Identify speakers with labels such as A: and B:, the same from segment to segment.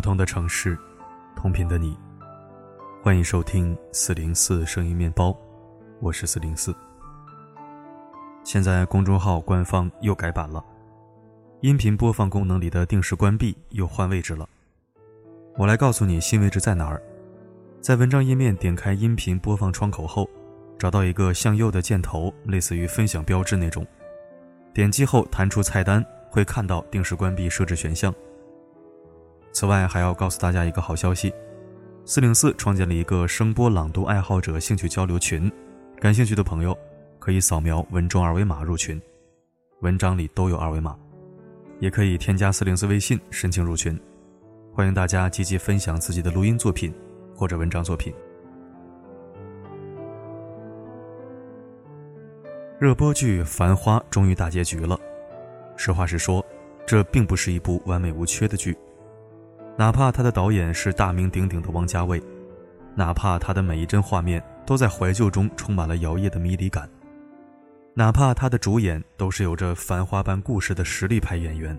A: 不同的城市，同频的你，欢迎收听四零四声音面包，我是四零四。现在公众号官方又改版了，音频播放功能里的定时关闭又换位置了。我来告诉你新位置在哪儿，在文章页面点开音频播放窗口后，找到一个向右的箭头，类似于分享标志那种，点击后弹出菜单，会看到定时关闭设置选项。此外，还要告诉大家一个好消息：四零四创建了一个声波朗读爱好者兴趣交流群，感兴趣的朋友可以扫描文中二维码入群，文章里都有二维码，也可以添加四零四微信申请入群。欢迎大家积极分享自己的录音作品或者文章作品。热播剧《繁花》终于大结局了，实话实说，这并不是一部完美无缺的剧。哪怕他的导演是大名鼎鼎的王家卫，哪怕他的每一帧画面都在怀旧中充满了摇曳的迷离感，哪怕他的主演都是有着繁花般故事的实力派演员，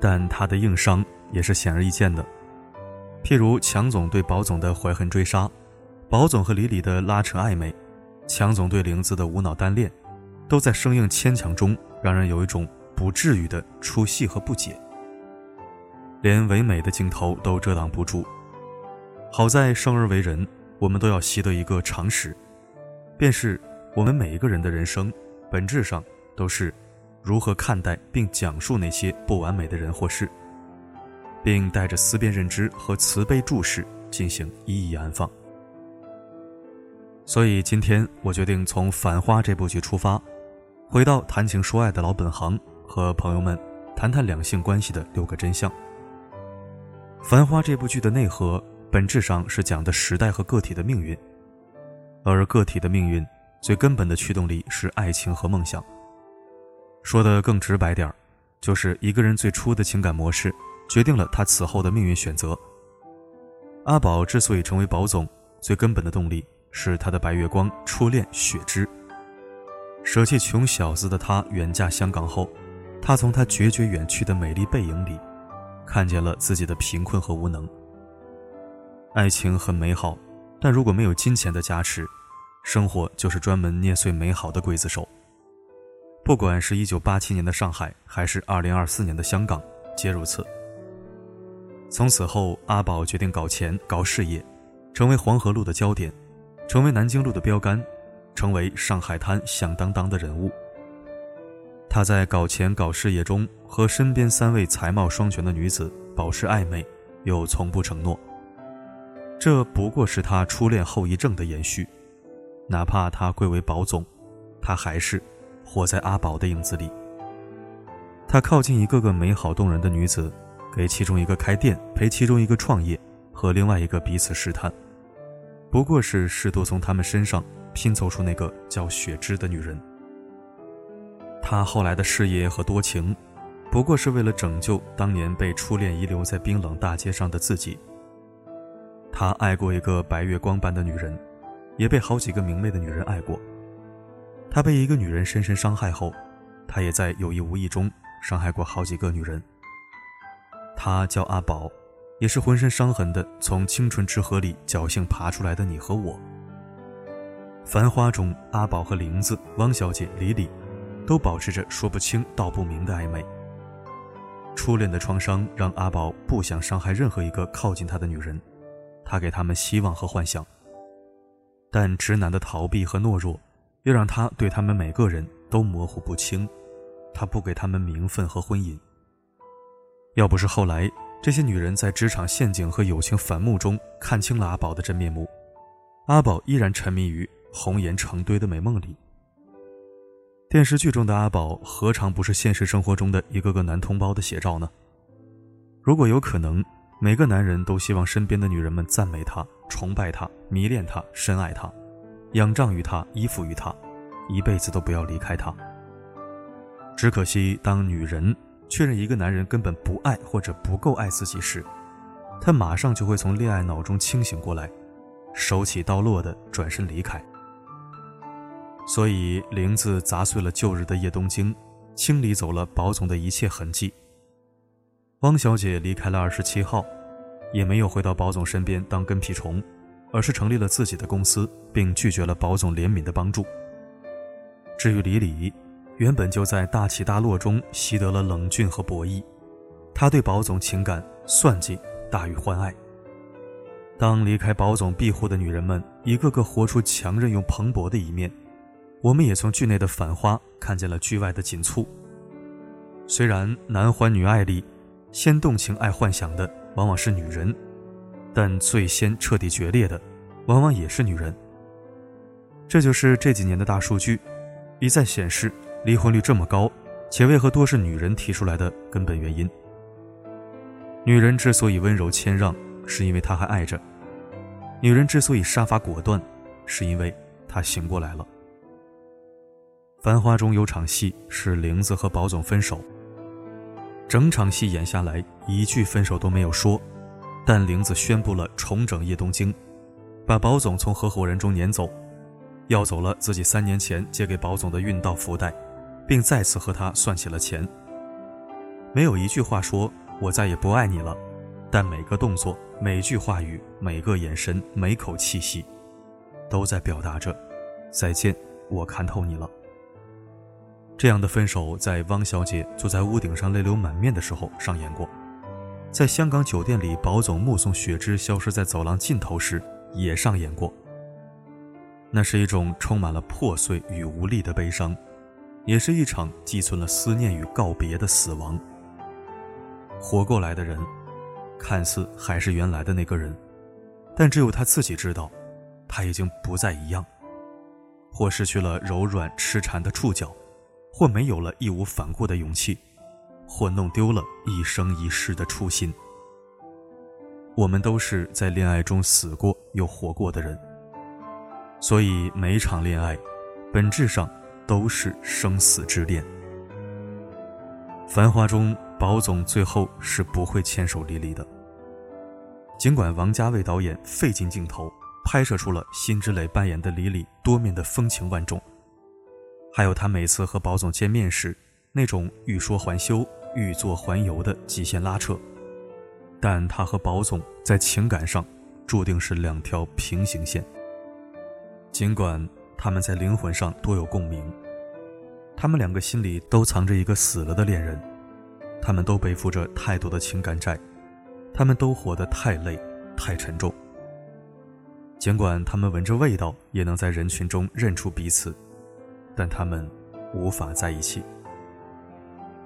A: 但他的硬伤也是显而易见的。譬如强总对宝总的怀恨追杀，宝总和李李的拉扯暧昧，强总对玲子的无脑单恋，都在生硬牵强中让人有一种不至于的出戏和不解。连唯美的镜头都遮挡不住。好在生而为人，我们都要习得一个常识，便是我们每一个人的人生，本质上都是如何看待并讲述那些不完美的人或事，并带着思辨认知和慈悲注视进行一一安放。所以今天我决定从《繁花》这部剧出发，回到谈情说爱的老本行，和朋友们谈谈两性关系的六个真相。《繁花》这部剧的内核本质上是讲的时代和个体的命运，而个体的命运最根本的驱动力是爱情和梦想。说的更直白点儿，就是一个人最初的情感模式决定了他此后的命运选择。阿宝之所以成为宝总，最根本的动力是他的白月光初恋雪芝。舍弃穷小子的他远嫁香港后，他从他决绝远去的美丽背影里。看见了自己的贫困和无能。爱情很美好，但如果没有金钱的加持，生活就是专门捏碎美好的刽子手。不管是一九八七年的上海，还是二零二四年的香港，皆如此。从此后，阿宝决定搞钱、搞事业，成为黄河路的焦点，成为南京路的标杆，成为上海滩响当当的人物。他在搞钱搞事业中和身边三位才貌双全的女子保持暧昧，又从不承诺。这不过是他初恋后遗症的延续。哪怕他贵为宝总，他还是活在阿宝的影子里。他靠近一个个美好动人的女子，给其中一个开店，陪其中一个创业，和另外一个彼此试探，不过是试图从他们身上拼凑出那个叫雪芝的女人。他后来的事业和多情，不过是为了拯救当年被初恋遗留在冰冷大街上的自己。他爱过一个白月光般的女人，也被好几个明媚的女人爱过。他被一个女人深深伤害后，他也在有意无意中伤害过好几个女人。他叫阿宝，也是浑身伤痕的从青春之河里侥幸爬出来的你和我。繁花中，阿宝和玲子、汪小姐、李李。都保持着说不清道不明的暧昧。初恋的创伤让阿宝不想伤害任何一个靠近他的女人，他给他们希望和幻想。但直男的逃避和懦弱，又让他对他们每个人都模糊不清。他不给他们名分和婚姻。要不是后来这些女人在职场陷阱和友情反目中看清了阿宝的真面目，阿宝依然沉迷于红颜成堆的美梦里。电视剧中的阿宝何尝不是现实生活中的一个个男同胞的写照呢？如果有可能，每个男人都希望身边的女人们赞美他、崇拜他、迷恋他、深爱他、仰仗于他、依附于他，一辈子都不要离开他。只可惜，当女人确认一个男人根本不爱或者不够爱自己时，她马上就会从恋爱脑中清醒过来，手起刀落的转身离开。所以，玲子砸碎了旧日的叶东京，清理走了宝总的一切痕迹。汪小姐离开了二十七号，也没有回到保总身边当跟屁虫，而是成立了自己的公司，并拒绝了保总怜悯的帮助。至于李李，原本就在大起大落中习得了冷峻和博弈，他对保总情感算计大于欢爱。当离开保总庇护的女人们一个个活出强韧又蓬勃的一面，我们也从剧内的繁花看见了剧外的紧促。虽然男欢女爱里，先动情爱幻想的往往是女人，但最先彻底决裂的，往往也是女人。这就是这几年的大数据，一再显示离婚率这么高，且为何多是女人提出来的根本原因。女人之所以温柔谦让。是因为她还爱着。女人之所以杀伐果断，是因为她醒过来了。繁花中有场戏是玲子和宝总分手，整场戏演下来一句分手都没有说，但玲子宣布了重整叶东京，把宝总从合伙人中撵走，要走了自己三年前借给宝总的运道福袋，并再次和他算起了钱。没有一句话说我再也不爱你了。但每个动作、每句话语、每个眼神、每口气息，都在表达着“再见，我看透你了”。这样的分手，在汪小姐坐在屋顶上泪流满面的时候上演过，在香港酒店里，保总目送雪芝消失在走廊尽头时也上演过。那是一种充满了破碎与无力的悲伤，也是一场寄存了思念与告别的死亡。活过来的人。看似还是原来的那个人，但只有他自己知道，他已经不再一样，或失去了柔软痴缠的触角，或没有了义无反顾的勇气，或弄丢了一生一世的初心。我们都是在恋爱中死过又活过的人，所以每一场恋爱，本质上都是生死之恋。繁华中。宝总最后是不会牵手离离的。尽管王家卫导演费尽镜头拍摄出了辛芷蕾扮演的李李多面的风情万种，还有他每次和宝总见面时那种欲说还休、欲做还游的极限拉扯，但他和宝总在情感上注定是两条平行线。尽管他们在灵魂上多有共鸣，他们两个心里都藏着一个死了的恋人。他们都背负着太多的情感债，他们都活得太累、太沉重。尽管他们闻着味道也能在人群中认出彼此，但他们无法在一起。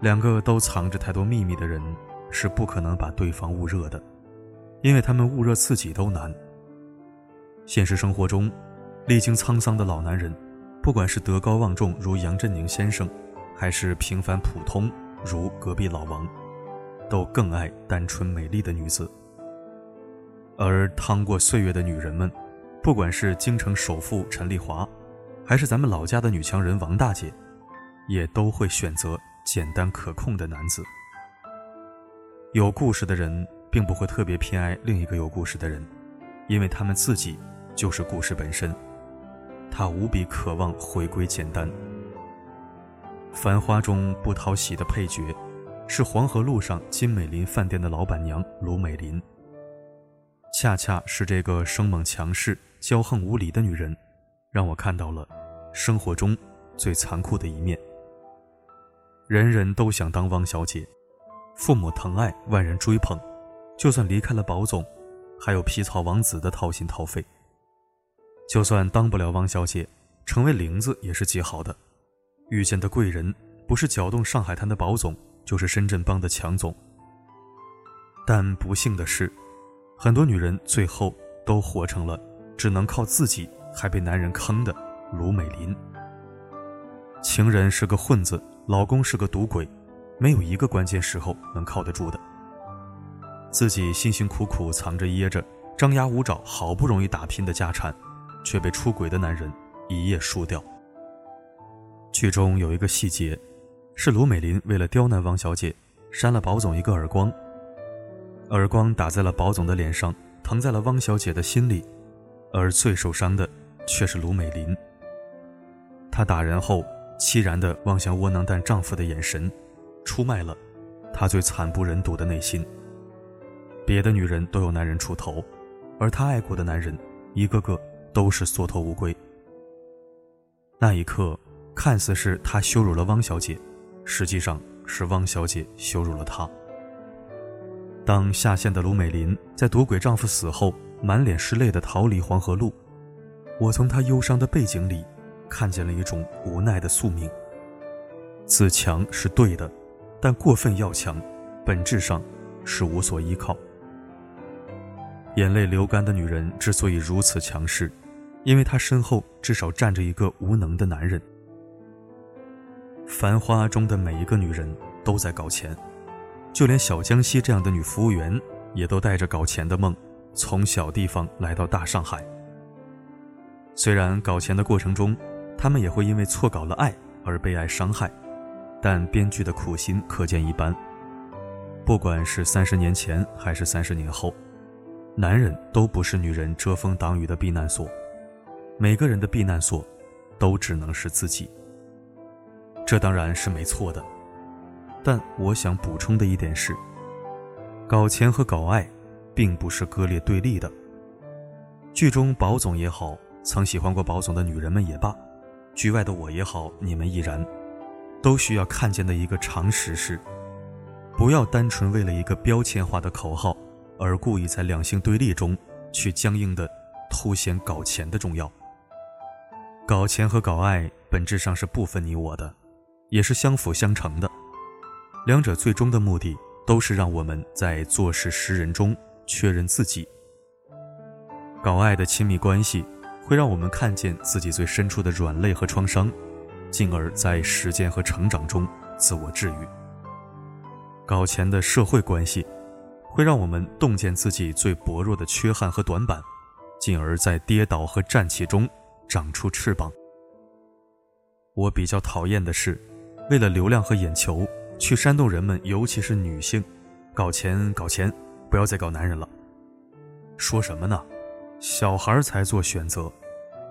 A: 两个都藏着太多秘密的人是不可能把对方捂热的，因为他们捂热自己都难。现实生活中，历经沧桑的老男人，不管是德高望重如杨振宁先生，还是平凡普通。如隔壁老王，都更爱单纯美丽的女子。而趟过岁月的女人们，不管是京城首富陈丽华，还是咱们老家的女强人王大姐，也都会选择简单可控的男子。有故事的人，并不会特别偏爱另一个有故事的人，因为他们自己就是故事本身。他无比渴望回归简单。繁花中不讨喜的配角，是黄河路上金美林饭店的老板娘卢美林。恰恰是这个生猛强势、骄横无礼的女人，让我看到了生活中最残酷的一面。人人都想当汪小姐，父母疼爱，万人追捧，就算离开了宝总，还有皮草王子的掏心掏肺。就算当不了汪小姐，成为玲子也是极好的。遇见的贵人，不是搅动上海滩的宝总，就是深圳帮的强总。但不幸的是，很多女人最后都活成了只能靠自己，还被男人坑的卢美林。情人是个混子，老公是个赌鬼，没有一个关键时候能靠得住的。自己辛辛苦苦藏着掖着，张牙舞爪，好不容易打拼的家产，却被出轨的男人一夜输掉。剧中有一个细节，是卢美林为了刁难汪小姐，扇了宝总一个耳光。耳光打在了宝总的脸上，疼在了汪小姐的心里，而最受伤的却是卢美林。她打人后凄然地望向窝囊蛋丈夫的眼神，出卖了她最惨不忍睹的内心。别的女人都有男人出头，而她爱过的男人，一个个都是缩头乌龟。那一刻，看似是他羞辱了汪小姐，实际上是汪小姐羞辱了他。当下线的卢美林在赌鬼丈夫死后，满脸是泪的逃离黄河路，我从她忧伤的背景里，看见了一种无奈的宿命。自强是对的，但过分要强，本质上是无所依靠。眼泪流干的女人之所以如此强势，因为她身后至少站着一个无能的男人。繁花中的每一个女人都在搞钱，就连小江西这样的女服务员，也都带着搞钱的梦，从小地方来到大上海。虽然搞钱的过程中，他们也会因为错搞了爱而被爱伤害。但编剧的苦心可见一斑。不管是三十年前还是三十年后，男人都不是女人遮风挡雨的避难所。每个人的避难所，都只能是自己。这当然是没错的，但我想补充的一点是，搞钱和搞爱，并不是割裂对立的。剧中宝总也好，曾喜欢过宝总的女人们也罢，局外的我也好，你们亦然。都需要看见的一个常识是：不要单纯为了一个标签化的口号，而故意在两性对立中去僵硬的凸显搞钱的重要。搞钱和搞爱本质上是不分你我的，也是相辅相成的。两者最终的目的都是让我们在做事识人中确认自己。搞爱的亲密关系会让我们看见自己最深处的软肋和创伤。进而，在实践和成长中自我治愈。搞钱的社会关系，会让我们洞见自己最薄弱的缺憾和短板，进而，在跌倒和站起中长出翅膀。我比较讨厌的是，为了流量和眼球，去煽动人们，尤其是女性，搞钱搞钱，不要再搞男人了。说什么呢？小孩才做选择，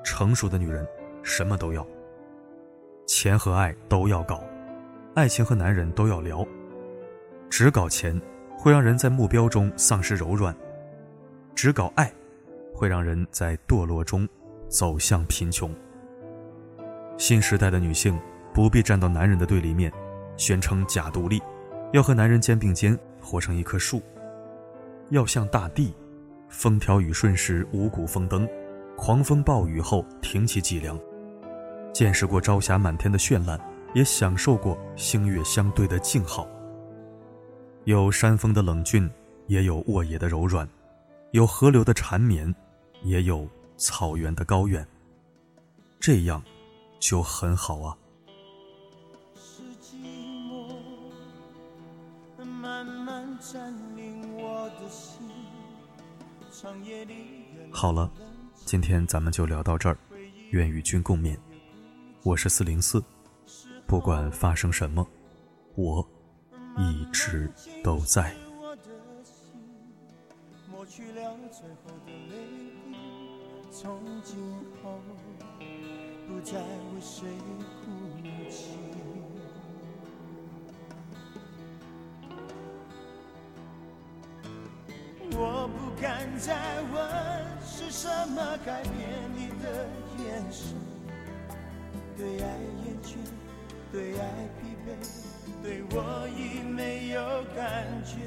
A: 成熟的女人什么都要。钱和爱都要搞，爱情和男人都要聊。只搞钱会让人在目标中丧失柔软，只搞爱会让人在堕落中走向贫穷。新时代的女性不必站到男人的对立面，宣称假独立，要和男人肩并肩活成一棵树，要像大地，风调雨顺时五谷丰登，狂风暴雨后挺起脊梁。见识过朝霞满天的绚烂，也享受过星月相对的静好。有山峰的冷峻，也有沃野的柔软；有河流的缠绵，也有草原的高远。这样，就很好啊寂寞慢慢占领我的心。好了，今天咱们就聊到这儿，愿与君共勉。我是四零四，不管发生什么，我一直都在。什么改变你的眼神。对爱厌倦，对爱疲惫，对我已没有感觉。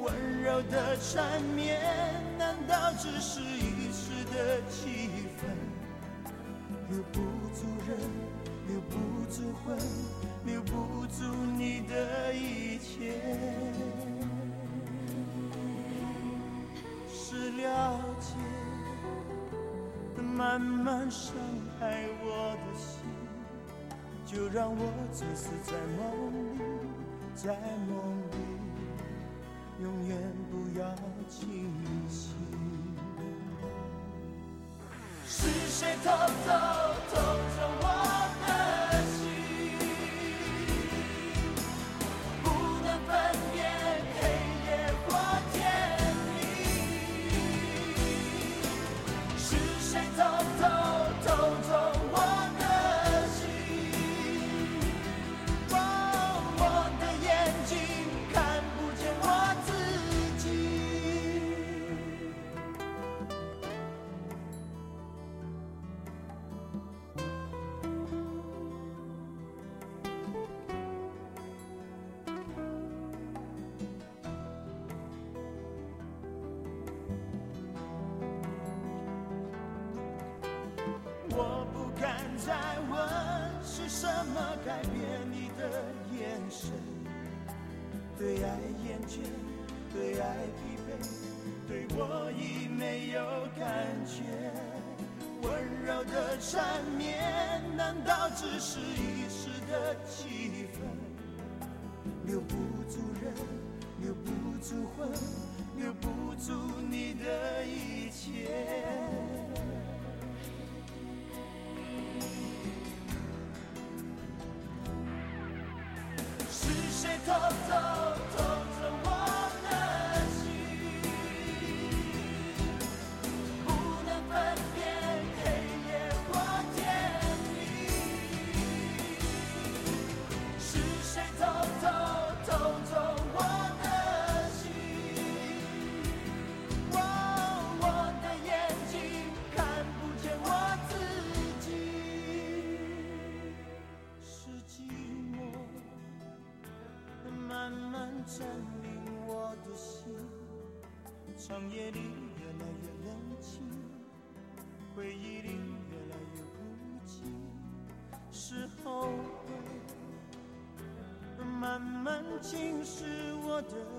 A: 温柔的缠绵，难道只是一时的气氛？留不住人，留不住魂，留不住你的一切。是了解，慢慢伤害我的心，就让我醉死在梦里，在梦里，永远不要清醒。是谁偷偷走
B: 对爱疲惫，对我已没有感觉。温柔的缠绵，难道只是一时的气氛？留不住人，留不住魂，留不住你的一切。是谁偷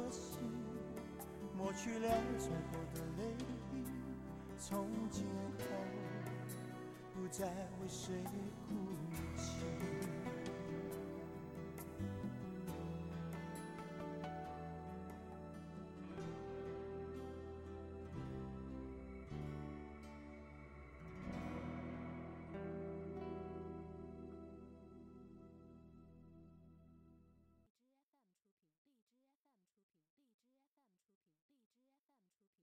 B: 心，抹去了最后的泪滴从今后不再为谁哭泣。